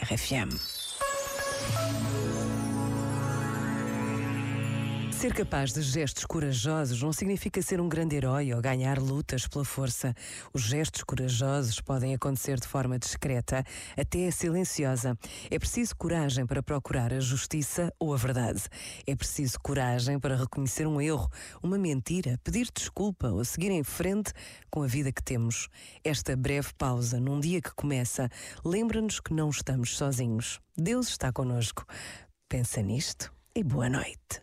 RFM. Ser capaz de gestos corajosos não significa ser um grande herói ou ganhar lutas pela força. Os gestos corajosos podem acontecer de forma discreta, até silenciosa. É preciso coragem para procurar a justiça ou a verdade. É preciso coragem para reconhecer um erro, uma mentira, pedir desculpa ou seguir em frente com a vida que temos. Esta breve pausa num dia que começa lembra-nos que não estamos sozinhos. Deus está conosco. Pensa nisto e boa noite.